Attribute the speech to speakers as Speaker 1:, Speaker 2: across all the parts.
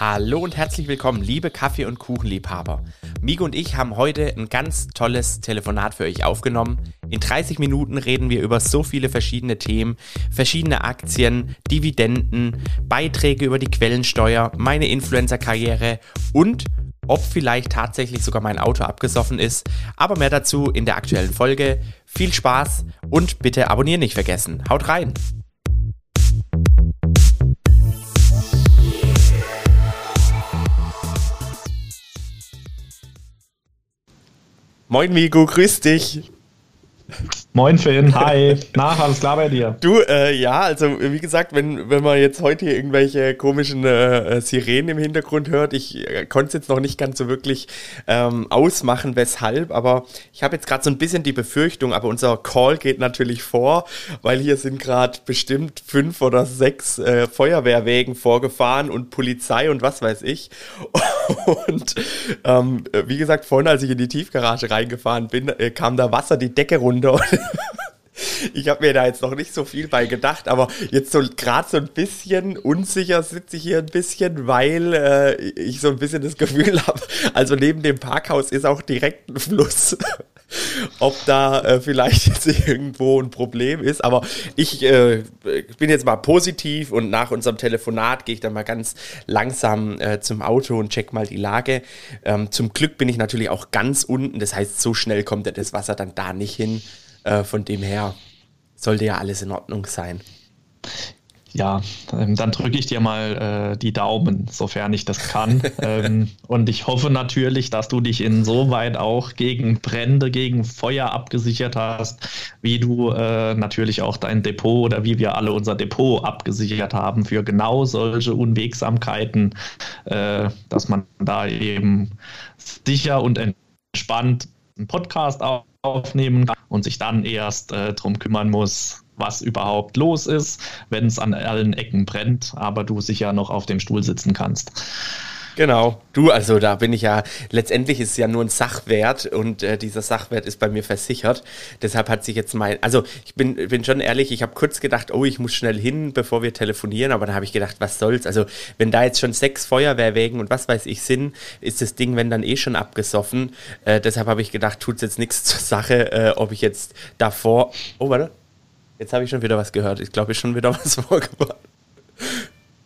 Speaker 1: Hallo und herzlich willkommen, liebe Kaffee- und Kuchenliebhaber. Migo und ich haben heute ein ganz tolles Telefonat für euch aufgenommen. In 30 Minuten reden wir über so viele verschiedene Themen, verschiedene Aktien, Dividenden, Beiträge über die Quellensteuer, meine Influencer-Karriere und ob vielleicht tatsächlich sogar mein Auto abgesoffen ist. Aber mehr dazu in der aktuellen Folge. Viel Spaß und bitte abonnieren nicht vergessen. Haut rein! Moin Migo, grüß dich.
Speaker 2: Moin Finn, hi. Na, alles klar bei dir?
Speaker 1: Du, äh, ja, also wie gesagt, wenn, wenn man jetzt heute hier irgendwelche komischen äh, Sirenen im Hintergrund hört, ich äh, konnte es jetzt noch nicht ganz so wirklich ähm, ausmachen, weshalb, aber ich habe jetzt gerade so ein bisschen die Befürchtung, aber unser Call geht natürlich vor, weil hier sind gerade bestimmt fünf oder sechs äh, Feuerwehrwägen vorgefahren und Polizei und was weiß ich. Und ähm, wie gesagt, vorhin, als ich in die Tiefgarage reingefahren bin, äh, kam da Wasser die Decke runter. ich habe mir da jetzt noch nicht so viel bei gedacht, aber jetzt so gerade so ein bisschen unsicher sitze ich hier ein bisschen, weil äh, ich so ein bisschen das Gefühl habe, also neben dem Parkhaus ist auch direkt ein Fluss. Ob da äh, vielleicht jetzt irgendwo ein Problem ist, aber ich äh, bin jetzt mal positiv und nach unserem Telefonat gehe ich dann mal ganz langsam äh, zum Auto und check mal die Lage. Ähm, zum Glück bin ich natürlich auch ganz unten, das heißt, so schnell kommt das Wasser dann da nicht hin. Äh, von dem her sollte ja alles in Ordnung sein.
Speaker 2: Ja, ähm, dann drücke ich dir mal äh, die Daumen, sofern ich das kann. ähm, und ich hoffe natürlich, dass du dich insoweit auch gegen Brände, gegen Feuer abgesichert hast, wie du äh, natürlich auch dein Depot oder wie wir alle unser Depot abgesichert haben für genau solche Unwegsamkeiten, äh, dass man da eben sicher und entspannt einen Podcast aufnehmen kann und sich dann erst äh, darum kümmern muss, was überhaupt los ist, wenn es an allen Ecken brennt, aber du sicher noch auf dem Stuhl sitzen kannst.
Speaker 1: Genau, du, also da bin ich ja, letztendlich ist es ja nur ein Sachwert und äh, dieser Sachwert ist bei mir versichert. Deshalb hat sich jetzt mein, also ich bin, bin schon ehrlich, ich habe kurz gedacht, oh, ich muss schnell hin, bevor wir telefonieren, aber dann habe ich gedacht, was soll's. Also wenn da jetzt schon sechs Feuerwehrwägen und was weiß ich sind, ist das Ding, wenn dann eh schon abgesoffen. Äh, deshalb habe ich gedacht, tut's jetzt nichts zur Sache, äh, ob ich jetzt davor, oh, warte, jetzt habe ich schon wieder was gehört. Ich glaube, ich schon wieder was vorgebracht.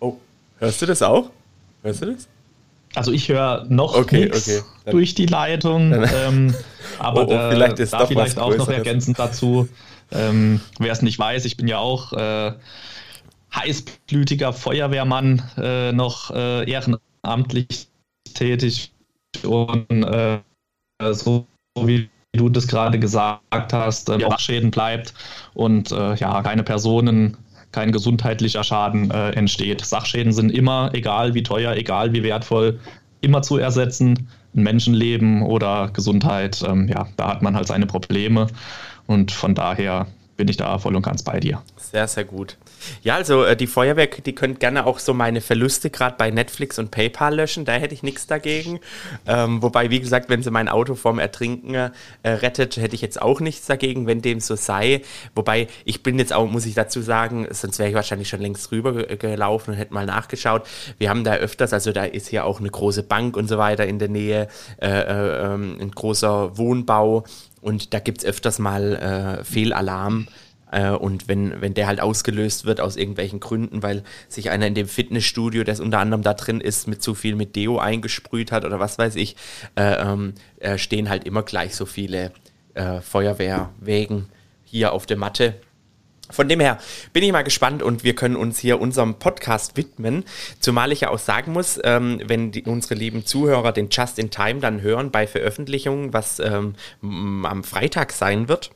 Speaker 1: Oh, hörst du das auch? Hörst du das?
Speaker 2: Also ich höre noch okay, nichts okay. durch die Leitung, ähm, aber oh, oh, vielleicht ist da vielleicht auch noch ergänzend dazu, ähm, wer es nicht weiß, ich bin ja auch äh, heißblütiger Feuerwehrmann, äh, noch äh, ehrenamtlich tätig. Und äh, so wie du das gerade gesagt hast, äh, Schäden bleibt und äh, ja, keine Personen kein gesundheitlicher Schaden äh, entsteht. Sachschäden sind immer, egal wie teuer, egal wie wertvoll, immer zu ersetzen. Ein Menschenleben oder Gesundheit, ähm, ja, da hat man halt seine Probleme. Und von daher bin ich da voll und ganz bei dir.
Speaker 1: Sehr, sehr gut. Ja, also äh, die Feuerwehr, die könnt gerne auch so meine Verluste gerade bei Netflix und PayPal löschen, da hätte ich nichts dagegen. Ähm, wobei, wie gesagt, wenn sie mein Auto vorm Ertrinken äh, rettet, hätte ich jetzt auch nichts dagegen, wenn dem so sei. Wobei, ich bin jetzt auch, muss ich dazu sagen, sonst wäre ich wahrscheinlich schon längst rüber gelaufen und hätte mal nachgeschaut. Wir haben da öfters, also da ist hier auch eine große Bank und so weiter in der Nähe, äh, äh, ähm, ein großer Wohnbau und da gibt es öfters mal äh, Fehlalarm. Äh, und wenn, wenn der halt ausgelöst wird aus irgendwelchen Gründen, weil sich einer in dem Fitnessstudio, das unter anderem da drin ist, mit zu viel mit Deo eingesprüht hat oder was weiß ich, äh, ähm, äh, stehen halt immer gleich so viele äh, Feuerwehrwägen hier auf der Matte von dem her bin ich mal gespannt und wir können uns hier unserem Podcast widmen. Zumal ich ja auch sagen muss, ähm, wenn die, unsere lieben Zuhörer den Just in Time dann hören bei Veröffentlichungen, was ähm, am Freitag sein wird,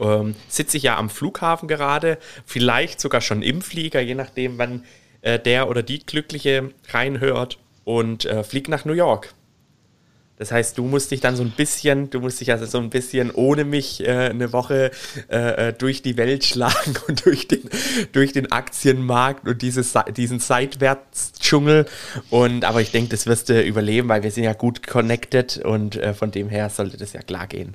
Speaker 1: ähm, sitze ich ja am Flughafen gerade, vielleicht sogar schon im Flieger, je nachdem, wann äh, der oder die Glückliche reinhört und äh, fliegt nach New York. Das heißt, du musst dich dann so ein bisschen, du musst dich also so ein bisschen ohne mich äh, eine Woche äh, äh durch die Welt schlagen und durch den, durch den Aktienmarkt und dieses, diesen Seitwärtsdschungel. Und aber ich denke, das wirst du überleben, weil wir sind ja gut connected und äh, von dem her sollte das ja klar gehen.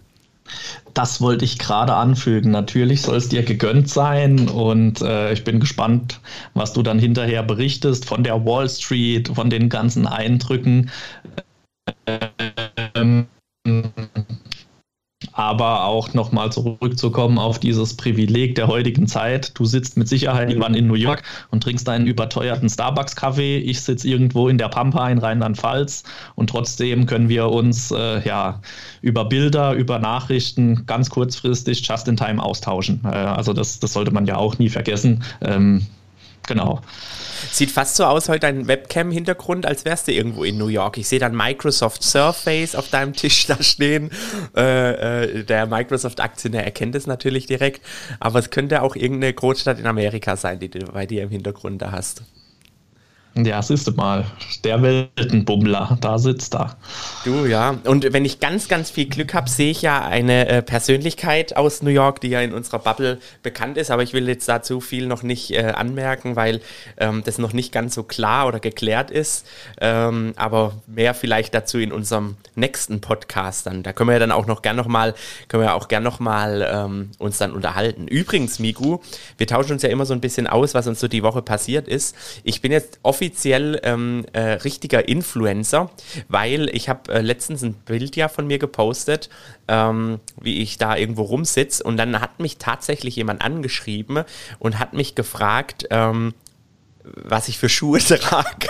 Speaker 2: Das wollte ich gerade anfügen. Natürlich soll es dir gegönnt sein und äh, ich bin gespannt, was du dann hinterher berichtest von der Wall Street, von den ganzen Eindrücken. Ähm, aber auch nochmal zurückzukommen auf dieses Privileg der heutigen Zeit. Du sitzt mit Sicherheit irgendwann in New York und trinkst einen überteuerten Starbucks-Kaffee. Ich sitze irgendwo in der Pampa in Rheinland-Pfalz und trotzdem können wir uns äh, ja über Bilder, über Nachrichten ganz kurzfristig just in time austauschen. Äh, also das, das sollte man ja auch nie vergessen. Ähm, genau.
Speaker 1: Sieht fast so aus, heute dein Webcam-Hintergrund, als wärst du irgendwo in New York. Ich sehe dann Microsoft Surface auf deinem Tisch da stehen. Äh, äh, der Microsoft-Aktionär erkennt es natürlich direkt, aber es könnte auch irgendeine Großstadt in Amerika sein, die du bei dir im Hintergrund da hast.
Speaker 2: Ja, siehst du mal, der Weltenbummler, da sitzt er.
Speaker 1: Du, ja. Und wenn ich ganz, ganz viel Glück habe, sehe ich ja eine äh, Persönlichkeit aus New York, die ja in unserer Bubble bekannt ist. Aber ich will jetzt dazu viel noch nicht äh, anmerken, weil ähm, das noch nicht ganz so klar oder geklärt ist. Ähm, aber mehr vielleicht dazu in unserem nächsten Podcast dann. Da können wir ja dann auch noch gern noch mal, können wir auch gern noch mal ähm, uns dann unterhalten. Übrigens, Migu, wir tauschen uns ja immer so ein bisschen aus, was uns so die Woche passiert ist. Ich bin jetzt offiziell offiziell ähm, äh, richtiger Influencer, weil ich habe äh, letztens ein Bild ja von mir gepostet, ähm, wie ich da irgendwo rumsitze und dann hat mich tatsächlich jemand angeschrieben und hat mich gefragt, ähm, was ich für Schuhe trage.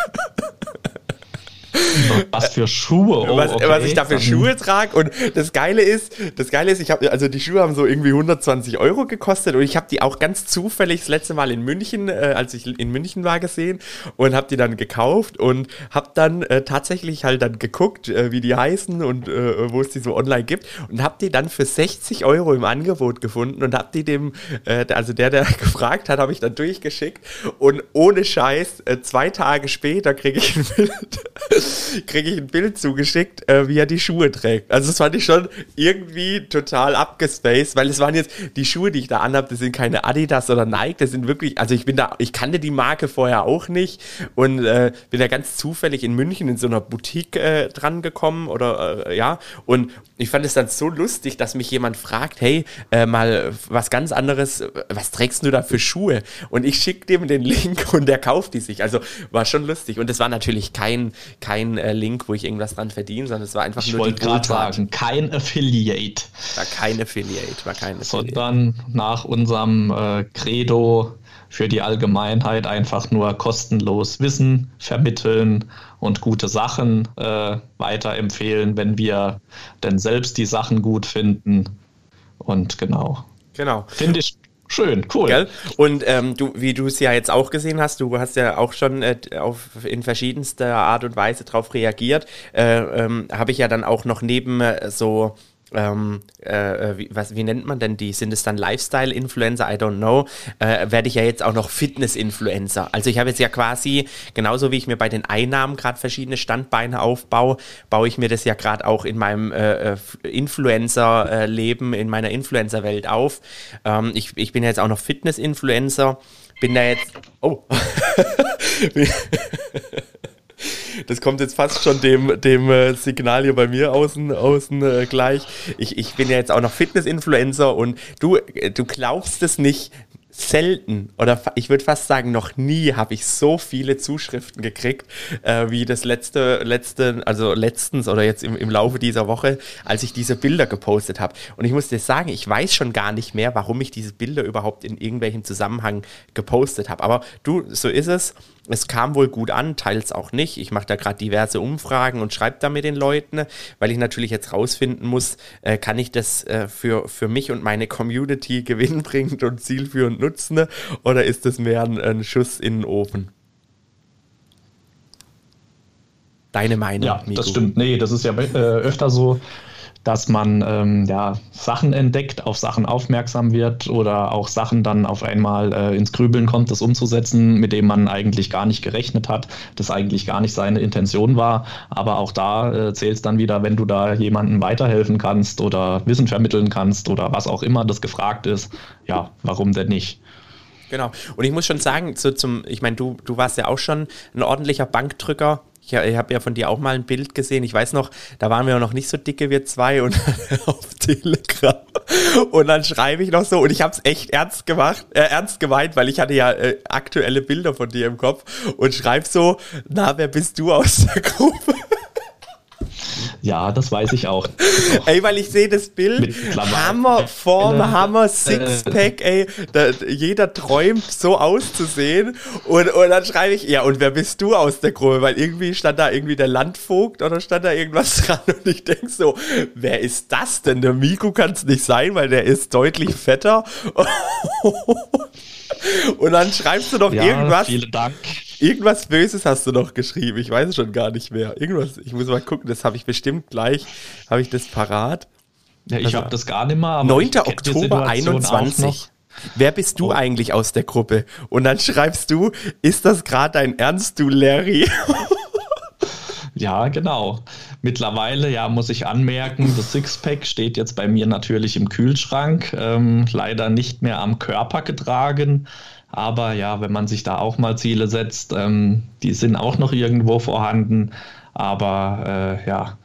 Speaker 2: Was für Schuhe?
Speaker 1: Oh, was, okay. was, ich da für Schuhe trage. Und das Geile ist, das Geile ist, ich habe, also die Schuhe haben so irgendwie 120 Euro gekostet und ich habe die auch ganz zufällig das letzte Mal in München, äh, als ich in München war, gesehen und habe die dann gekauft und habe dann äh, tatsächlich halt dann geguckt, äh, wie die heißen und äh, wo es die so online gibt und habe die dann für 60 Euro im Angebot gefunden und habe die dem, äh, also der, der gefragt hat, habe ich dann durchgeschickt und ohne Scheiß, äh, zwei Tage später kriege ich ein Bild kriege ich ein Bild zugeschickt, äh, wie er die Schuhe trägt. Also das fand ich schon irgendwie total abgespaced, weil es waren jetzt die Schuhe, die ich da anhabe, das sind keine Adidas oder Nike, das sind wirklich, also ich bin da, ich kannte die Marke vorher auch nicht und äh, bin da ganz zufällig in München in so einer Boutique äh, dran gekommen oder äh, ja und ich fand es dann so lustig, dass mich jemand fragt, hey, äh, mal was ganz anderes, was trägst du da für Schuhe? Und ich schicke dem den Link und der kauft die sich. Also war schon lustig und es war natürlich kein kein äh, Link, wo ich irgendwas dran verdiene, sondern es war einfach
Speaker 2: ich
Speaker 1: nur
Speaker 2: Ich wollte gerade sagen, kein Affiliate.
Speaker 1: War kein Affiliate, war kein Affiliate.
Speaker 2: Sondern nach unserem äh, Credo für die Allgemeinheit einfach nur kostenlos Wissen vermitteln und gute Sachen äh, weiterempfehlen, wenn wir denn selbst die Sachen gut finden. Und genau.
Speaker 1: Genau.
Speaker 2: Finde ich Schön, cool. Gell?
Speaker 1: Und ähm, du, wie du es ja jetzt auch gesehen hast, du hast ja auch schon äh, auf, in verschiedenster Art und Weise darauf reagiert, äh, ähm, habe ich ja dann auch noch neben äh, so ähm, äh, wie, was, wie nennt man denn die? Sind es dann Lifestyle-Influencer? I don't know. Äh, werde ich ja jetzt auch noch Fitness-Influencer. Also ich habe jetzt ja quasi, genauso wie ich mir bei den Einnahmen gerade verschiedene Standbeine aufbaue, baue ich mir das ja gerade auch in meinem äh, äh Influencer-Leben, in meiner Influencer-Welt auf. Ähm, ich, ich bin ja jetzt auch noch Fitness-Influencer. Bin da jetzt. Oh. das kommt jetzt fast schon dem, dem äh, Signal hier bei mir außen, außen äh, gleich. Ich, ich bin ja jetzt auch noch Fitness-Influencer und du, äh, du glaubst es nicht, selten oder ich würde fast sagen noch nie habe ich so viele Zuschriften gekriegt äh, wie das letzte letzte also letztens oder jetzt im, im Laufe dieser Woche als ich diese Bilder gepostet habe und ich muss dir sagen ich weiß schon gar nicht mehr warum ich diese Bilder überhaupt in irgendwelchem Zusammenhang gepostet habe aber du so ist es es kam wohl gut an, teils auch nicht. Ich mache da gerade diverse Umfragen und schreibe da mit den Leuten, weil ich natürlich jetzt rausfinden muss, äh, kann ich das äh, für, für mich und meine Community gewinnbringend und zielführend nutzen oder ist das mehr ein, ein Schuss in den Ofen? Deine Meinung?
Speaker 2: Ja, Miku. das stimmt. Nee, das ist ja äh, öfter so, dass man ähm, ja, Sachen entdeckt, auf Sachen aufmerksam wird oder auch Sachen dann auf einmal äh, ins Grübeln kommt, das umzusetzen, mit dem man eigentlich gar nicht gerechnet hat, das eigentlich gar nicht seine Intention war. Aber auch da äh, zählt es dann wieder, wenn du da jemandem weiterhelfen kannst oder Wissen vermitteln kannst oder was auch immer das gefragt ist, ja, warum denn nicht?
Speaker 1: Genau. Und ich muss schon sagen, so zum, ich meine, du, du warst ja auch schon ein ordentlicher Bankdrücker Ich, ich habe ja von dir auch mal ein Bild gesehen. Ich weiß noch, da waren wir noch nicht so dicke, wir zwei und auf Telegram. Und dann schreibe ich noch so, und ich habe es echt ernst gemacht, äh, ernst gemeint, weil ich hatte ja äh, aktuelle Bilder von dir im Kopf und schreibe so, na, wer bist du aus der Gruppe?
Speaker 2: Ja, das weiß ich auch.
Speaker 1: ey, weil ich sehe das Bild, Hammer Form, äh, Hammer Sixpack, ey, da, jeder träumt so auszusehen und, und dann schreibe ich, ja, und wer bist du aus der Gruppe? Weil irgendwie stand da irgendwie der Landvogt oder stand da irgendwas dran und ich denke so, wer ist das denn? Der Miku kann es nicht sein, weil der ist deutlich fetter. und dann schreibst du doch ja, irgendwas.
Speaker 2: Vielen Dank.
Speaker 1: Irgendwas Böses hast du noch geschrieben. Ich weiß es schon gar nicht mehr. Irgendwas, ich muss mal gucken, das habe ich bestimmt gleich, habe ich das parat.
Speaker 2: Ja, ich also, habe das gar nicht mehr.
Speaker 1: 9. Oktober 21. Wer bist du oh. eigentlich aus der Gruppe? Und dann schreibst du, ist das gerade dein Ernst, du Larry?
Speaker 2: ja, genau. Mittlerweile, ja, muss ich anmerken, das Sixpack steht jetzt bei mir natürlich im Kühlschrank, ähm, leider nicht mehr am Körper getragen. Aber ja, wenn man sich da auch mal Ziele setzt, ähm, die sind auch noch irgendwo vorhanden. Aber äh, ja,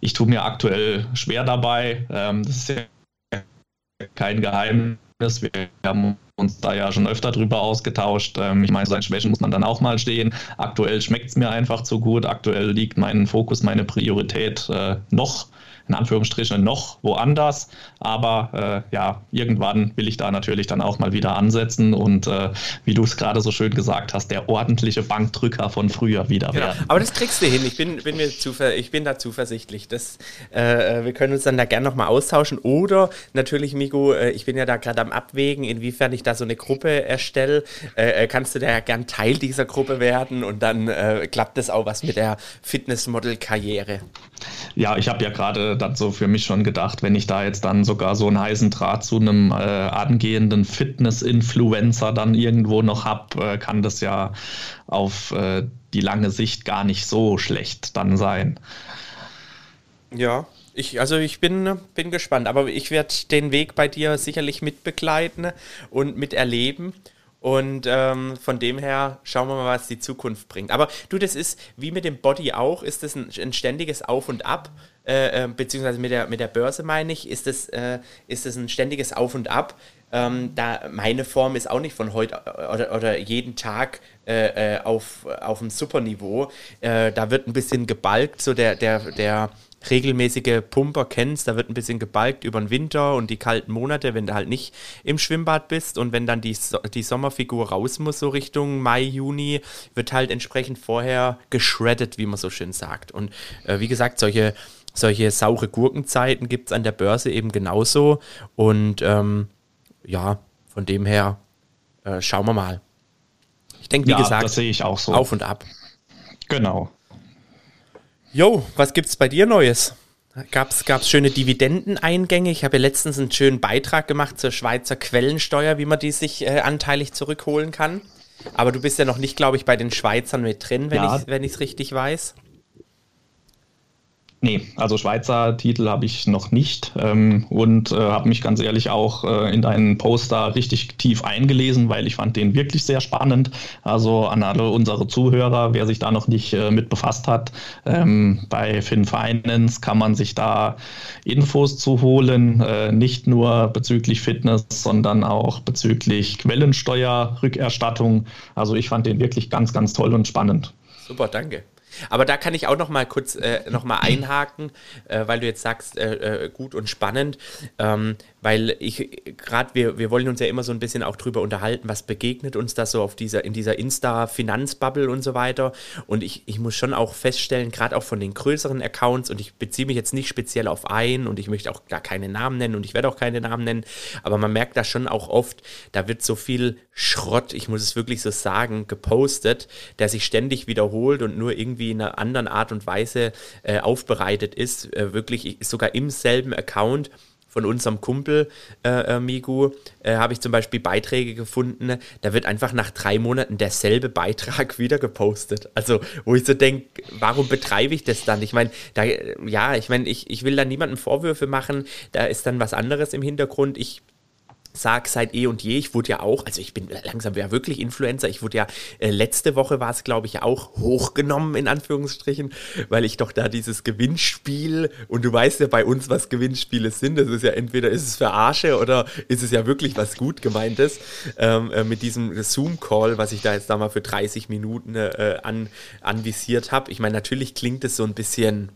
Speaker 2: ich tue mir aktuell schwer dabei. Ähm, das ist ja kein Geheimnis. Wir haben uns da ja schon öfter drüber ausgetauscht. Ähm, ich meine, seinen Schwächen muss man dann auch mal stehen. Aktuell schmeckt es mir einfach zu gut. Aktuell liegt mein Fokus, meine Priorität äh, noch in Anführungsstrichen noch woanders. Aber äh, ja, irgendwann will ich da natürlich dann auch mal wieder ansetzen und äh, wie du es gerade so schön gesagt hast, der ordentliche Bankdrücker von früher wieder genau. werden.
Speaker 1: Aber das kriegst du hin. Ich bin, bin, mir zuver ich bin da zuversichtlich. Das, äh, wir können uns dann da gerne nochmal austauschen. Oder natürlich, Migo, äh, ich bin ja da gerade am Abwägen, inwiefern ich da so eine Gruppe erstelle. Äh, äh, kannst du da ja gern Teil dieser Gruppe werden und dann klappt das auch was mit der Fitnessmodel-Karriere.
Speaker 2: Ja, ich habe ja gerade dann so für mich schon gedacht, wenn ich da jetzt dann sogar so einen heißen Draht zu einem äh, angehenden Fitness-Influencer dann irgendwo noch habe, äh, kann das ja auf äh, die lange Sicht gar nicht so schlecht dann sein.
Speaker 1: Ja, ich, also ich bin, bin gespannt, aber ich werde den Weg bei dir sicherlich mitbegleiten und miterleben. Und ähm, von dem her schauen wir mal, was die Zukunft bringt. Aber du, das ist wie mit dem Body auch, ist das ein, ein ständiges Auf und Ab, äh, äh, beziehungsweise mit der, mit der Börse meine ich, ist das, äh, ist das ein ständiges Auf und Ab. Ähm, da meine Form ist auch nicht von heute oder, oder jeden Tag äh, äh, auf, auf einem Superniveau. Äh, da wird ein bisschen gebalgt, so der, der, der regelmäßige Pumper kennst, da wird ein bisschen gebalgt über den Winter und die kalten Monate, wenn du halt nicht im Schwimmbad bist und wenn dann die, so die Sommerfigur raus muss, so Richtung Mai, Juni, wird halt entsprechend vorher geschreddet, wie man so schön sagt. Und äh, wie gesagt, solche, solche saure Gurkenzeiten gibt es an der Börse eben genauso. Und ähm, ja, von dem her äh, schauen wir mal. Ich denke, wie ja, gesagt,
Speaker 2: das sehe ich auch so.
Speaker 1: Auf und ab.
Speaker 2: Genau.
Speaker 1: Jo, was gibt's bei dir Neues? Gab's, gab's schöne Dividendeneingänge? Ich habe ja letztens einen schönen Beitrag gemacht zur Schweizer Quellensteuer, wie man die sich äh, anteilig zurückholen kann. Aber du bist ja noch nicht, glaube ich, bei den Schweizern mit drin, wenn ja. ich es richtig weiß.
Speaker 2: Nee, also Schweizer Titel habe ich noch nicht ähm, und äh, habe mich ganz ehrlich auch äh, in deinen Poster richtig tief eingelesen, weil ich fand den wirklich sehr spannend. Also an alle unsere Zuhörer, wer sich da noch nicht äh, mit befasst hat, ähm, bei FinFinance kann man sich da Infos zu holen, äh, nicht nur bezüglich Fitness, sondern auch bezüglich Quellensteuerrückerstattung. Also ich fand den wirklich ganz, ganz toll und spannend.
Speaker 1: Super, danke. Aber da kann ich auch noch mal kurz äh, noch mal einhaken, äh, weil du jetzt sagst, äh, äh gut und spannend, ähm, weil ich gerade, wir, wir wollen uns ja immer so ein bisschen auch drüber unterhalten, was begegnet uns da so auf dieser, in dieser Insta-Finanzbubble und so weiter. Und ich, ich muss schon auch feststellen, gerade auch von den größeren Accounts, und ich beziehe mich jetzt nicht speziell auf einen und ich möchte auch gar keine Namen nennen und ich werde auch keine Namen nennen, aber man merkt da schon auch oft, da wird so viel Schrott, ich muss es wirklich so sagen, gepostet, der sich ständig wiederholt und nur irgendwie in einer anderen Art und Weise äh, aufbereitet ist, äh, wirklich sogar im selben Account von unserem Kumpel äh, äh, Migu äh, habe ich zum Beispiel Beiträge gefunden, da wird einfach nach drei Monaten derselbe Beitrag wieder gepostet. Also, wo ich so denke, warum betreibe ich das dann? Ich meine, da, ja, ich meine, ich, ich will da niemandem Vorwürfe machen, da ist dann was anderes im Hintergrund. Ich sag seit eh und je, ich wurde ja auch, also ich bin langsam ja wirklich Influencer, ich wurde ja, äh, letzte Woche war es glaube ich auch hochgenommen in Anführungsstrichen, weil ich doch da dieses Gewinnspiel und du weißt ja bei uns, was Gewinnspiele sind, das ist ja entweder ist es Verarsche oder ist es ja wirklich was gut gemeintes, ähm, äh, mit diesem Zoom-Call, was ich da jetzt da mal für 30 Minuten äh, an, anvisiert habe. Ich meine, natürlich klingt es so ein bisschen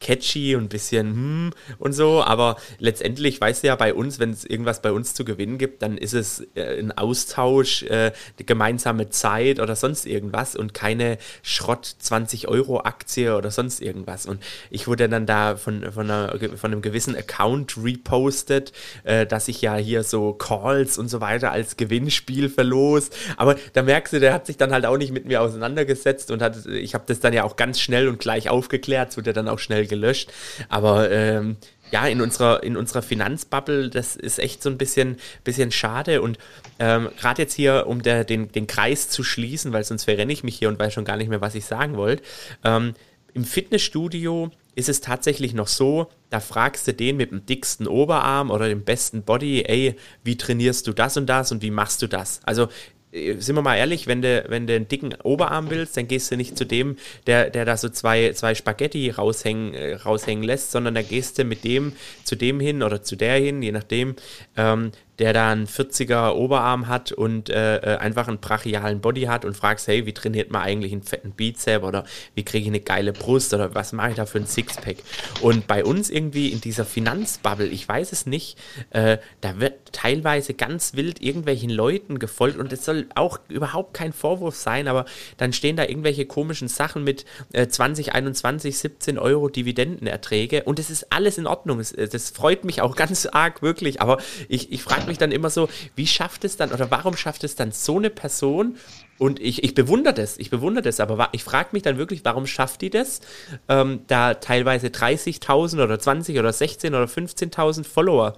Speaker 1: catchy und ein bisschen hm und so, aber letztendlich weißt du ja bei uns, wenn es irgendwas bei uns zu gewinnen gibt, dann ist es äh, ein Austausch, äh, gemeinsame Zeit oder sonst irgendwas und keine Schrott 20 Euro Aktie oder sonst irgendwas. Und ich wurde dann da von, von, einer, von einem gewissen Account repostet, äh, dass ich ja hier so Calls und so weiter als Gewinnspiel verlos. Aber da merkst du, der hat sich dann halt auch nicht mit mir auseinandergesetzt und hat, ich habe das dann ja auch ganz schnell und gleich aufgeklärt, es wurde dann auch schnell gelöscht. Aber ähm, ja, in unserer, in unserer Finanzbubble, das ist echt so ein bisschen, bisschen schade. Und ähm, gerade jetzt hier, um der, den, den Kreis zu schließen, weil sonst verrenne ich mich hier und weiß schon gar nicht mehr, was ich sagen wollte. Ähm, Im Fitnessstudio ist es tatsächlich noch so, da fragst du den mit dem dicksten Oberarm oder dem besten Body, ey, wie trainierst du das und das und wie machst du das? Also sind wir mal ehrlich, wenn du, wenn du einen dicken Oberarm willst, dann gehst du nicht zu dem, der, der da so zwei, zwei Spaghetti raushängen, raushängen lässt, sondern da gehst du mit dem zu dem hin oder zu der hin, je nachdem, ähm, der da einen 40er Oberarm hat und äh, äh, einfach einen brachialen Body hat und fragst, hey, wie trainiert man eigentlich einen fetten Bizep oder wie kriege ich eine geile Brust oder was mache ich da für ein Sixpack? Und bei uns irgendwie in dieser Finanzbubble, ich weiß es nicht, äh, da wird teilweise ganz wild irgendwelchen Leuten gefolgt und es soll auch überhaupt kein Vorwurf sein, aber dann stehen da irgendwelche komischen Sachen mit äh, 2021 17 Euro Dividendenerträge und es ist alles in Ordnung. Es, das freut mich auch ganz arg, wirklich, aber ich, ich frage mich dann immer so, wie schafft es dann oder warum schafft es dann so eine Person? Und ich, ich bewundere das, ich bewundere das, aber ich frage mich dann wirklich, warum schafft die das, ähm, da teilweise 30.000 oder 20 oder 16 oder 15.000 Follower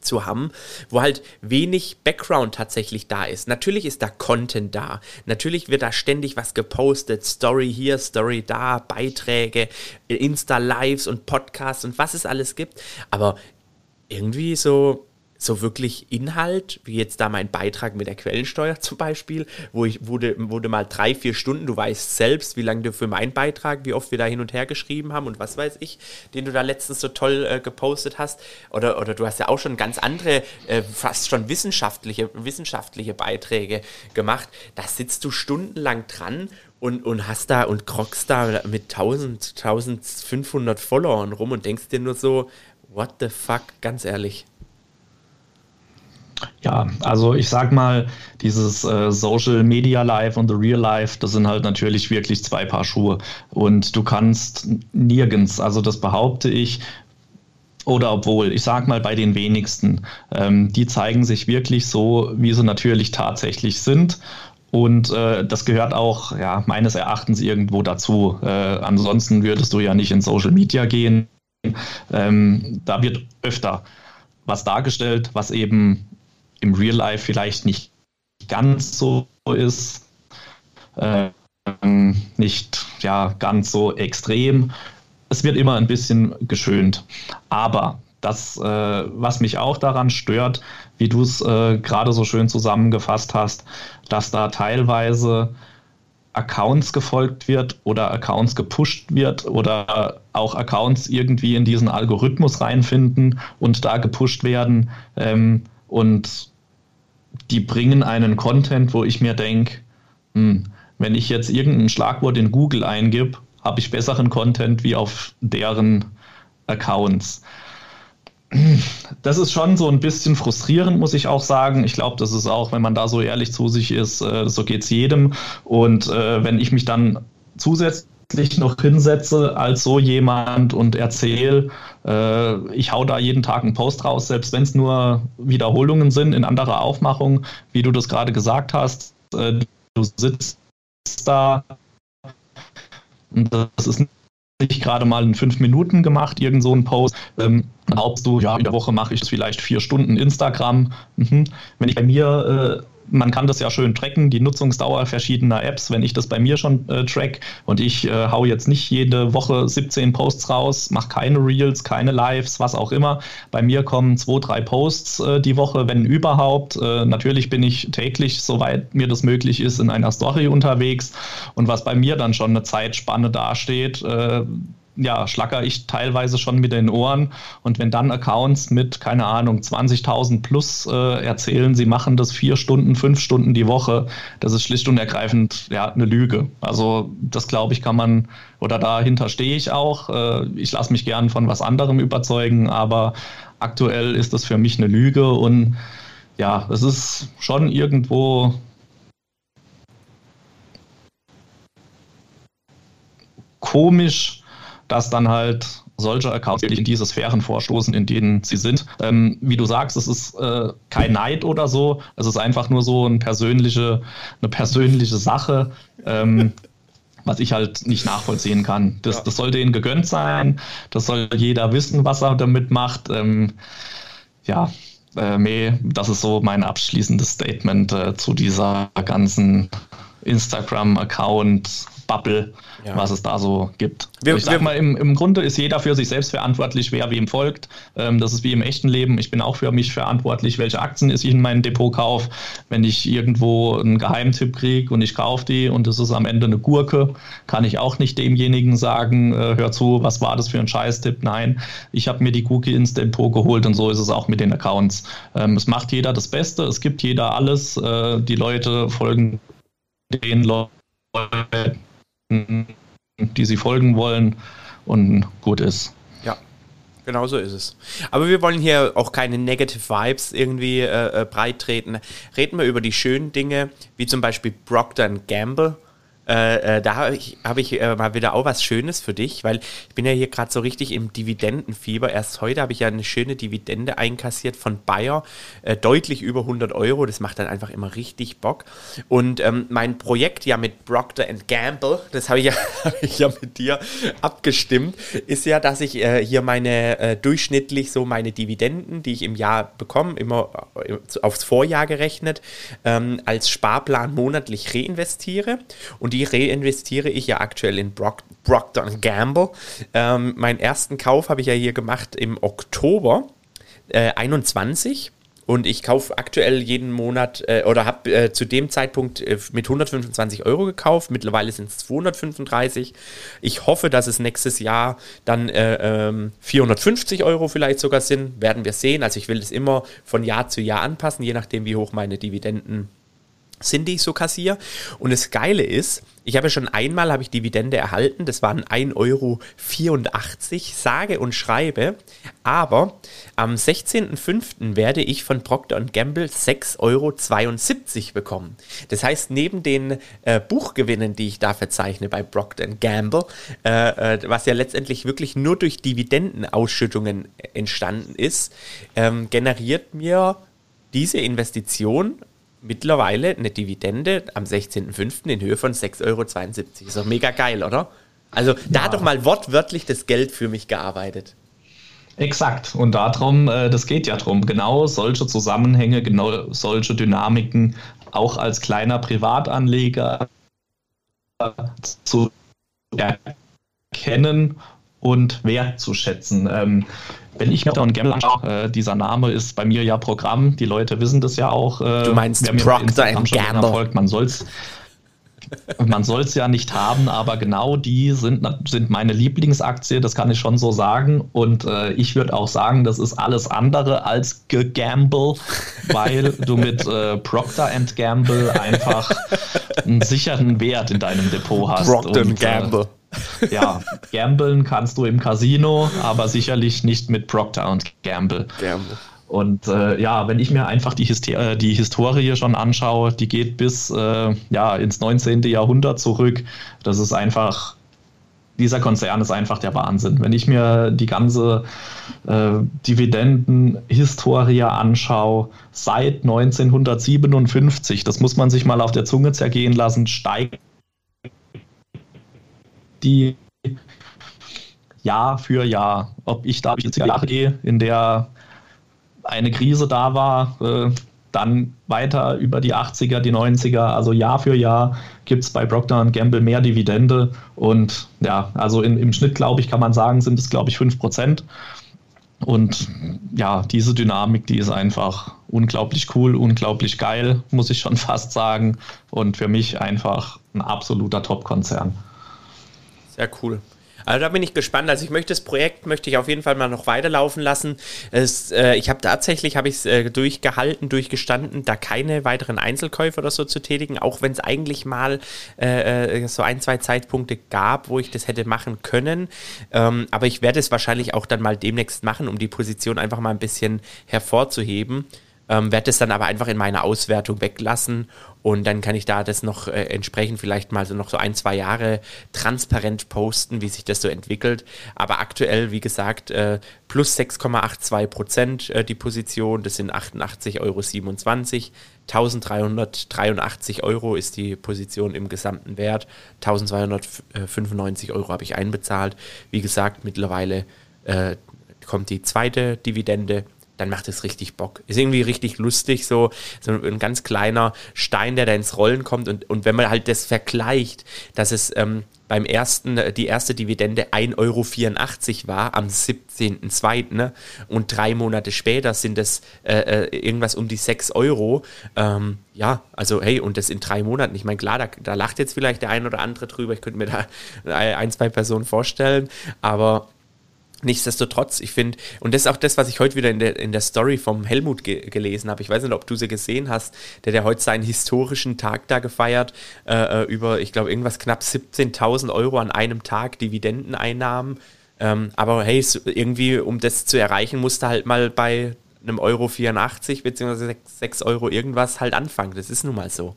Speaker 1: zu haben, wo halt wenig Background tatsächlich da ist. Natürlich ist da Content da. Natürlich wird da ständig was gepostet. Story hier, Story da, Beiträge, Insta-Lives und Podcasts und was es alles gibt. Aber irgendwie so so wirklich Inhalt, wie jetzt da mein Beitrag mit der Quellensteuer zum Beispiel, wo ich wurde, wurde mal drei, vier Stunden, du weißt selbst, wie lange du für meinen Beitrag, wie oft wir da hin und her geschrieben haben und was weiß ich, den du da letztens so toll äh, gepostet hast. Oder, oder du hast ja auch schon ganz andere, äh, fast schon wissenschaftliche, wissenschaftliche Beiträge gemacht. Da sitzt du stundenlang dran und, und hast da und krockst da mit 1000, 1500 Followern rum und denkst dir nur so, what the fuck, ganz ehrlich.
Speaker 2: Ja, also ich sag mal, dieses äh, Social Media Life und the Real Life, das sind halt natürlich wirklich zwei Paar Schuhe. Und du kannst nirgends, also das behaupte ich, oder obwohl, ich sag mal bei den wenigsten, ähm, die zeigen sich wirklich so, wie sie natürlich tatsächlich sind. Und äh, das gehört auch ja, meines Erachtens irgendwo dazu. Äh, ansonsten würdest du ja nicht in Social Media gehen. Ähm, da wird öfter was dargestellt, was eben im Real Life vielleicht nicht ganz so ist, äh, nicht ja, ganz so extrem. Es wird immer ein bisschen geschönt. Aber das, äh, was mich auch daran stört, wie du es äh, gerade so schön zusammengefasst hast, dass da teilweise Accounts gefolgt wird oder Accounts gepusht wird oder auch Accounts irgendwie in diesen Algorithmus reinfinden und da gepusht werden. Ähm, und die bringen einen Content, wo ich mir denke, hm, wenn ich jetzt irgendein Schlagwort in Google eingib, habe ich besseren Content wie auf deren Accounts. Das ist schon so ein bisschen frustrierend, muss ich auch sagen. Ich glaube, das ist auch, wenn man da so ehrlich zu sich ist, äh, so geht es jedem. Und äh, wenn ich mich dann zusätzlich zusätzlich noch hinsetze als so jemand und erzähle, äh, ich hau da jeden Tag einen Post raus, selbst wenn es nur Wiederholungen sind in anderer Aufmachung, wie du das gerade gesagt hast. Äh, du sitzt da und das ist nicht gerade mal in fünf Minuten gemacht, irgend so ein Post. Ähm, glaubst du, ja, in der Woche mache ich vielleicht vier Stunden Instagram. Mhm. Wenn ich bei mir äh, man kann das ja schön tracken, die Nutzungsdauer verschiedener Apps, wenn ich das bei mir schon äh, track und ich äh, hau jetzt nicht jede Woche 17 Posts raus, mache keine Reels, keine Lives, was auch immer. Bei mir kommen zwei, drei Posts äh, die Woche, wenn überhaupt. Äh, natürlich bin ich täglich, soweit mir das möglich ist, in einer Story unterwegs und was bei mir dann schon eine Zeitspanne dasteht, äh, ja, schlacker ich teilweise schon mit den Ohren. Und wenn dann Accounts mit, keine Ahnung, 20.000 plus äh, erzählen, sie machen das vier Stunden, fünf Stunden die Woche, das ist schlicht und ergreifend ja eine Lüge. Also das glaube ich, kann man, oder dahinter stehe ich auch. Äh, ich lasse mich gern von was anderem überzeugen, aber aktuell ist das für mich eine Lüge und ja, es ist schon irgendwo komisch, dass dann halt solche Accounts in diese Sphären vorstoßen, in denen sie sind. Ähm, wie du sagst, es ist äh, kein Neid oder so, es ist einfach nur so eine persönliche, eine persönliche Sache. Ähm, was ich halt nicht nachvollziehen kann. Das, ja. das sollte ihnen gegönnt sein, das soll jeder wissen, was er damit macht. Ähm, ja, äh, das ist so mein abschließendes Statement äh, zu dieser ganzen Instagram-Account Bubble, ja. was es da so gibt. Wir, ich sag mal, im, im Grunde ist jeder für sich selbst verantwortlich, wer wem folgt. Ähm, das ist wie im echten Leben. Ich bin auch für mich verantwortlich, welche Aktien ich in mein Depot kaufe. Wenn ich irgendwo einen Geheimtipp kriege und ich kaufe die und es ist am Ende eine Gurke, kann ich auch nicht demjenigen sagen, äh, hör zu, was war das für ein Scheißtipp? Nein, ich habe mir die Cookie ins Depot geholt und so ist es auch mit den Accounts. Ähm, es macht jeder das Beste, es gibt jeder alles. Äh, die Leute folgen den Leuten die sie folgen wollen und gut ist.
Speaker 1: Ja, genau so ist es. Aber wir wollen hier auch keine Negative Vibes irgendwie äh, äh breit treten. Reden wir über die schönen Dinge, wie zum Beispiel Procter Gamble äh, äh, da habe ich, hab ich äh, mal wieder auch was Schönes für dich, weil ich bin ja hier gerade so richtig im Dividendenfieber. Erst heute habe ich ja eine schöne Dividende einkassiert von Bayer, äh, deutlich über 100 Euro. Das macht dann einfach immer richtig Bock. Und ähm, mein Projekt ja mit Procter Gamble, das habe ich, ja, hab ich ja mit dir abgestimmt, ist ja, dass ich äh, hier meine äh, durchschnittlich so meine Dividenden, die ich im Jahr bekomme, immer aufs Vorjahr gerechnet, ähm, als Sparplan monatlich reinvestiere. Und die die reinvestiere ich ja aktuell in Brock, Procter Gamble. Ähm, meinen ersten Kauf habe ich ja hier gemacht im Oktober äh, 21 und ich kaufe aktuell jeden Monat äh, oder habe äh, zu dem Zeitpunkt äh, mit 125 Euro gekauft. Mittlerweile sind es 235. Ich hoffe, dass es nächstes Jahr dann 450 äh, ähm, Euro vielleicht sogar sind. Werden wir sehen. Also ich will das immer von Jahr zu Jahr anpassen, je nachdem, wie hoch meine Dividenden sind, die ich so kassiere. Und das Geile ist, ich habe schon einmal habe ich Dividende erhalten, das waren 1,84 Euro, sage und schreibe, aber am 16.05. werde ich von Procter Gamble 6,72 Euro bekommen. Das heißt, neben den äh, Buchgewinnen, die ich da verzeichne bei Procter Gamble, äh, äh, was ja letztendlich wirklich nur durch Dividendenausschüttungen entstanden ist, ähm, generiert mir diese Investition mittlerweile eine Dividende am 16.05. in Höhe von 6,72 Euro. Ist doch mega geil, oder? Also da ja. hat doch mal wortwörtlich das Geld für mich gearbeitet.
Speaker 2: Exakt. Und darum, äh, das geht ja darum, genau solche Zusammenhänge, genau solche Dynamiken auch als kleiner Privatanleger zu erkennen und wertzuschätzen. Ähm, wenn ich mir Procter Gamble anschaue, äh, dieser Name ist bei mir ja Programm, die Leute wissen das ja auch.
Speaker 1: Äh, du meinst Procter Gamble.
Speaker 2: Man soll es man soll es ja nicht haben, aber genau die sind, sind meine Lieblingsaktie, das kann ich schon so sagen. Und äh, ich würde auch sagen, das ist alles andere als Gamble, weil du mit äh, Procter Gamble einfach einen sicheren Wert in deinem Depot hast.
Speaker 1: Procter und, Gamble. Äh,
Speaker 2: ja, gamblen kannst du im Casino, aber sicherlich nicht mit Procter und Gamble. Gamble. Und äh, ja, wenn ich mir einfach die, Hyster äh, die Historie schon anschaue, die geht bis äh, ja, ins 19. Jahrhundert zurück. Das ist einfach, dieser Konzern ist einfach der Wahnsinn. Wenn ich mir die ganze äh, Dividendenhistorie anschaue, seit 1957, das muss man sich mal auf der Zunge zergehen lassen, steigt die Jahr für Jahr. Ob ich da durch die Jahre gehe, in der eine Krise da war, äh, dann weiter über die 80er, die 90er, also Jahr für Jahr gibt es bei Procter Gamble mehr Dividende. Und ja, also in, im Schnitt, glaube ich, kann man sagen, sind es, glaube ich, 5 Prozent. Und ja, diese Dynamik, die ist einfach unglaublich cool, unglaublich geil, muss ich schon fast sagen. Und für mich einfach ein absoluter Top-Konzern.
Speaker 1: Sehr cool. Also da bin ich gespannt. Also ich möchte das Projekt möchte ich auf jeden Fall mal noch weiterlaufen lassen. Es, äh, ich habe tatsächlich habe ich es äh, durchgehalten, durchgestanden, da keine weiteren Einzelkäufe oder so zu tätigen, auch wenn es eigentlich mal äh, äh, so ein zwei Zeitpunkte gab, wo ich das hätte machen können. Ähm, aber ich werde es wahrscheinlich auch dann mal demnächst machen, um die Position einfach mal ein bisschen hervorzuheben. Ähm, werde es dann aber einfach in meiner Auswertung weglassen und dann kann ich da das noch äh, entsprechend vielleicht mal so noch so ein, zwei Jahre transparent posten, wie sich das so entwickelt. Aber aktuell, wie gesagt, äh, plus 6,82 Prozent äh, die Position, das sind 88,27 Euro. 1383 Euro ist die Position im gesamten Wert. 1295 Euro habe ich einbezahlt. Wie gesagt, mittlerweile äh, kommt die zweite Dividende dann macht es richtig Bock. Ist irgendwie richtig lustig, so, so ein ganz kleiner Stein, der da ins Rollen kommt. Und, und wenn man halt das vergleicht, dass es ähm, beim ersten, die erste Dividende 1,84 Euro war am 17.02. Ne? Und drei Monate später sind es äh, äh, irgendwas um die 6 Euro. Ähm, ja, also hey, und das in drei Monaten. Ich meine, klar, da, da lacht jetzt vielleicht der ein oder andere drüber. Ich könnte mir da ein, zwei Personen vorstellen, aber Nichtsdestotrotz, ich finde, und das ist auch das, was ich heute wieder in der, in der Story vom Helmut ge gelesen habe. Ich weiß nicht, ob du sie gesehen hast. Der hat heute seinen historischen Tag da gefeiert, äh, äh über, ich glaube, irgendwas knapp 17.000 Euro an einem Tag Dividendeneinnahmen. Ähm, aber hey, irgendwie, um das zu erreichen, musste halt mal bei einem Euro 84 beziehungsweise 6, 6 Euro irgendwas halt anfangen. Das ist nun mal so.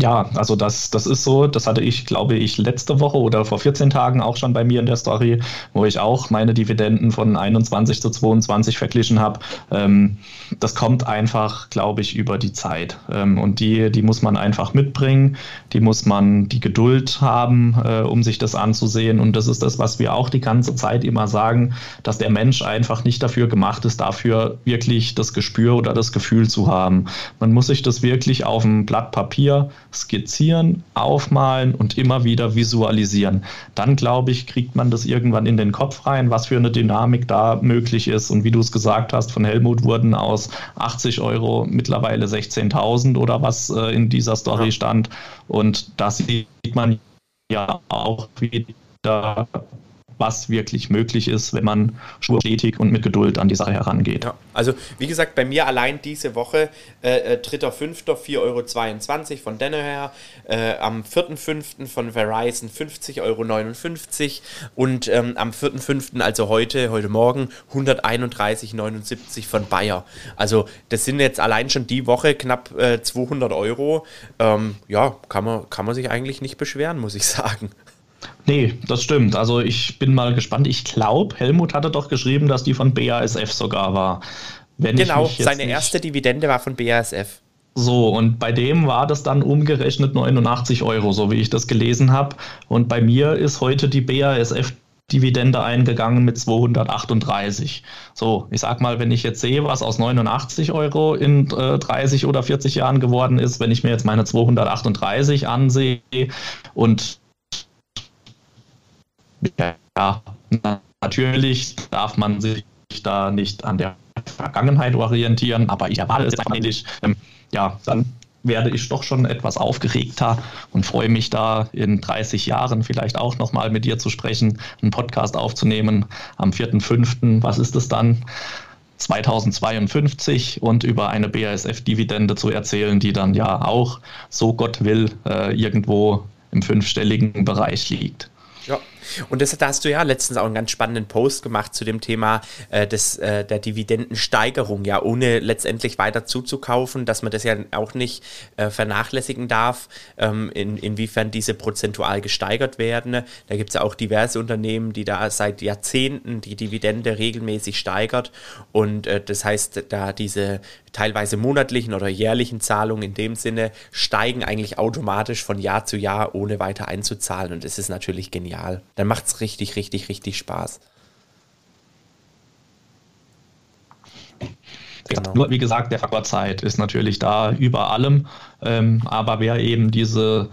Speaker 2: Ja, also das, das ist so. Das hatte ich, glaube ich, letzte Woche oder vor 14 Tagen auch schon bei mir in der Story, wo ich auch meine Dividenden von 21 zu 22 verglichen habe. Ähm, das kommt einfach, glaube ich, über die Zeit. Ähm, und die, die muss man einfach mitbringen. Die muss man die Geduld haben, äh, um sich das anzusehen. Und das ist das, was wir auch die ganze Zeit immer sagen, dass der Mensch einfach nicht dafür gemacht ist, dafür wirklich das Gespür oder das Gefühl zu haben. Man muss sich das wirklich auf ein Blatt Papier skizzieren, aufmalen und immer wieder visualisieren. Dann, glaube ich, kriegt man das irgendwann in den Kopf rein, was für eine Dynamik da möglich ist. Und wie du es gesagt hast, von Helmut wurden aus 80 Euro mittlerweile 16.000 oder was äh, in dieser Story stand. Und das sieht man ja auch wieder was wirklich möglich ist, wenn man stetig und mit Geduld an die Sache herangeht. Ja,
Speaker 1: also wie gesagt, bei mir allein diese Woche äh, 3.5. Äh, 4,22 Euro von Danaher, äh, am 4.5. von Verizon 50,59 Euro und ähm, am 4.5., also heute, heute Morgen 131,79 von Bayer. Also das sind jetzt allein schon die Woche knapp äh, 200 Euro. Ähm, ja, kann man, kann man sich eigentlich nicht beschweren, muss ich sagen.
Speaker 2: Nee, das stimmt. Also ich bin mal gespannt. Ich glaube, Helmut hatte doch geschrieben, dass die von BASF sogar war.
Speaker 1: Wenn genau, seine erste Dividende war von BASF.
Speaker 2: So, und bei dem war das dann umgerechnet 89 Euro, so wie ich das gelesen habe. Und bei mir ist heute die BASF Dividende eingegangen mit 238. So, ich sag mal, wenn ich jetzt sehe, was aus 89 Euro in äh, 30 oder 40 Jahren geworden ist, wenn ich mir jetzt meine 238 ansehe und ja, natürlich darf man sich da nicht an der Vergangenheit orientieren, aber ich erwarte es eigentlich, ähm, ja, dann werde ich doch schon etwas aufgeregter und freue mich da in 30 Jahren vielleicht auch nochmal mit dir zu sprechen, einen Podcast aufzunehmen am 4.5., was ist es dann? 2052 und über eine BASF-Dividende zu erzählen, die dann ja auch, so Gott will, äh, irgendwo im fünfstelligen Bereich liegt.
Speaker 1: Ja, und das, da hast du ja letztens auch einen ganz spannenden Post gemacht zu dem Thema äh, des, äh, der Dividendensteigerung, ja, ohne letztendlich weiter zuzukaufen, dass man das ja auch nicht äh, vernachlässigen darf, ähm, in, inwiefern diese prozentual gesteigert werden. Da gibt es ja auch diverse Unternehmen, die da seit Jahrzehnten die Dividende regelmäßig steigert. Und äh, das heißt, da diese teilweise monatlichen oder jährlichen Zahlungen in dem Sinne steigen eigentlich automatisch von Jahr zu Jahr, ohne weiter einzuzahlen. Und das ist natürlich genial dann macht es richtig, richtig, richtig Spaß.
Speaker 2: Genau. Nur wie gesagt, der Faktor Zeit ist natürlich da über allem. Ähm, aber wer eben diese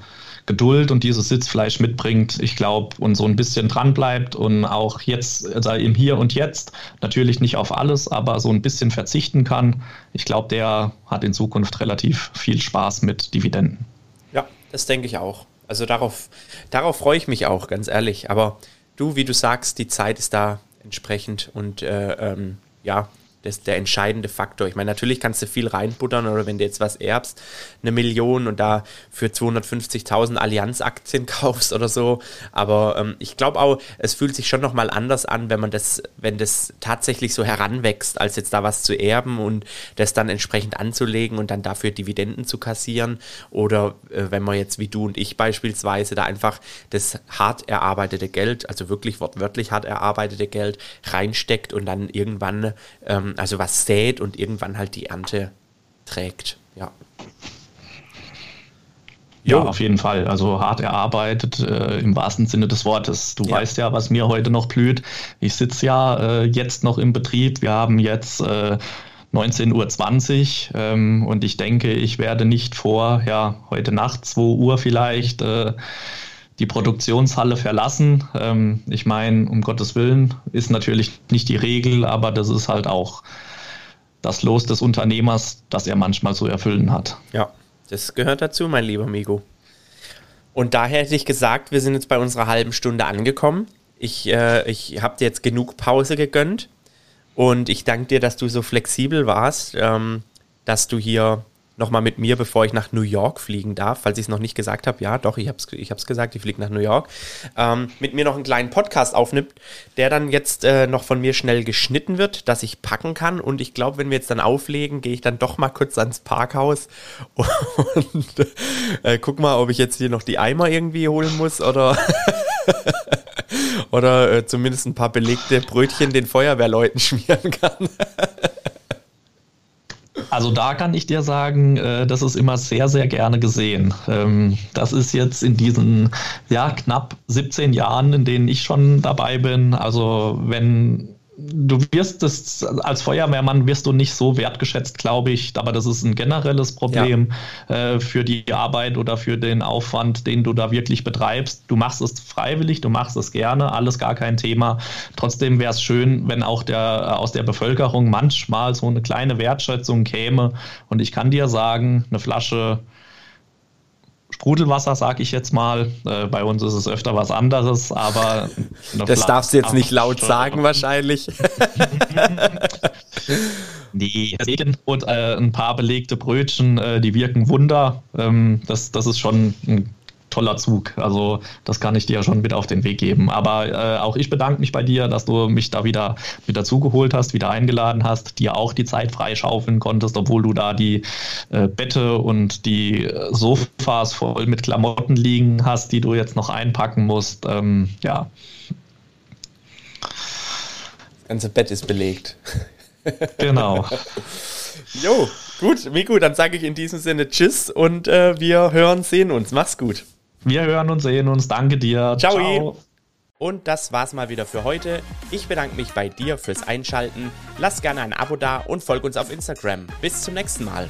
Speaker 2: Geduld und dieses Sitzfleisch mitbringt, ich glaube, und so ein bisschen dran bleibt und auch jetzt, also im Hier und Jetzt, natürlich nicht auf alles, aber so ein bisschen verzichten kann, ich glaube, der hat in Zukunft relativ viel Spaß mit Dividenden.
Speaker 1: Ja, das denke ich auch. Also darauf, darauf freue ich mich auch, ganz ehrlich. Aber du, wie du sagst, die Zeit ist da entsprechend und äh, ähm, ja, ist der entscheidende Faktor. Ich meine, natürlich kannst du viel reinbuttern oder wenn du jetzt was erbst, eine Million und da für 250.000 Allianz-Aktien kaufst oder so. Aber ähm, ich glaube auch, es fühlt sich schon nochmal anders an, wenn man das, wenn das tatsächlich so heranwächst, als jetzt da was zu erben und das dann entsprechend anzulegen und dann dafür Dividenden zu kassieren. Oder äh, wenn man jetzt wie du und ich beispielsweise da einfach das hart erarbeitete Geld, also wirklich wortwörtlich hart erarbeitete Geld reinsteckt und dann irgendwann ähm, also was sät und irgendwann halt die Ernte trägt. Ja.
Speaker 2: Ja, auf jeden Fall. Also hart erarbeitet äh, im wahrsten Sinne des Wortes. Du ja. weißt ja, was mir heute noch blüht. Ich sitze ja äh, jetzt noch im Betrieb. Wir haben jetzt äh, 19.20 Uhr ähm, und ich denke, ich werde nicht vor, ja, heute Nacht 2 Uhr vielleicht äh, die Produktionshalle verlassen. Ähm, ich meine, um Gottes Willen ist natürlich nicht die Regel, aber das ist halt auch das Los des Unternehmers, das er manchmal zu erfüllen hat.
Speaker 1: Ja, das gehört dazu, mein lieber Migo. Und daher hätte ich gesagt, wir sind jetzt bei unserer halben Stunde angekommen. Ich, äh, ich habe dir jetzt genug Pause gegönnt und ich danke dir, dass du so flexibel warst, ähm, dass du hier nochmal mit mir, bevor ich nach New York fliegen darf, falls ich es noch nicht gesagt habe. Ja, doch, ich habe es ich gesagt, ich fliege nach New York. Ähm, mit mir noch einen kleinen Podcast aufnimmt, der dann jetzt äh, noch von mir schnell geschnitten wird, dass ich packen kann. Und ich glaube, wenn wir jetzt dann auflegen, gehe ich dann doch mal kurz ans Parkhaus und äh, guck mal, ob ich jetzt hier noch die Eimer irgendwie holen muss oder. oder äh, zumindest ein paar belegte Brötchen den Feuerwehrleuten schmieren kann.
Speaker 2: Also da kann ich dir sagen, äh, das ist immer sehr, sehr gerne gesehen. Ähm, das ist jetzt in diesen ja, knapp 17 Jahren, in denen ich schon dabei bin. Also wenn du wirst es als Feuerwehrmann wirst du nicht so wertgeschätzt, glaube ich, aber das ist ein generelles Problem ja. äh, für die Arbeit oder für den Aufwand, den du da wirklich betreibst. Du machst es freiwillig, du machst es gerne, alles gar kein Thema. Trotzdem wäre es schön, wenn auch der aus der Bevölkerung manchmal so eine kleine Wertschätzung käme. Und ich kann dir sagen, eine Flasche Sprudelwasser, sag ich jetzt mal. Äh, bei uns ist es öfter was anderes, aber.
Speaker 1: Das darfst du jetzt nicht laut sagen, wahrscheinlich.
Speaker 2: nee, und äh, ein paar belegte Brötchen, äh, die wirken Wunder. Ähm, das, das ist schon ein toller Zug. Also das kann ich dir ja schon mit auf den Weg geben. Aber äh, auch ich bedanke mich bei dir, dass du mich da wieder mit dazugeholt hast, wieder eingeladen hast, dir auch die Zeit freischaufeln konntest, obwohl du da die äh, Bette und die äh, Sofas voll mit Klamotten liegen hast, die du jetzt noch einpacken musst. Ähm, ja.
Speaker 1: Das ganze Bett ist belegt.
Speaker 2: Genau.
Speaker 1: Jo, gut, Miku, dann sage ich in diesem Sinne Tschüss und äh, wir hören, sehen uns. Mach's gut.
Speaker 2: Wir hören und sehen uns. Danke dir.
Speaker 1: Ciao. Ciao. Und das war's mal wieder für heute. Ich bedanke mich bei dir fürs Einschalten. Lass gerne ein Abo da und folg uns auf Instagram. Bis zum nächsten Mal.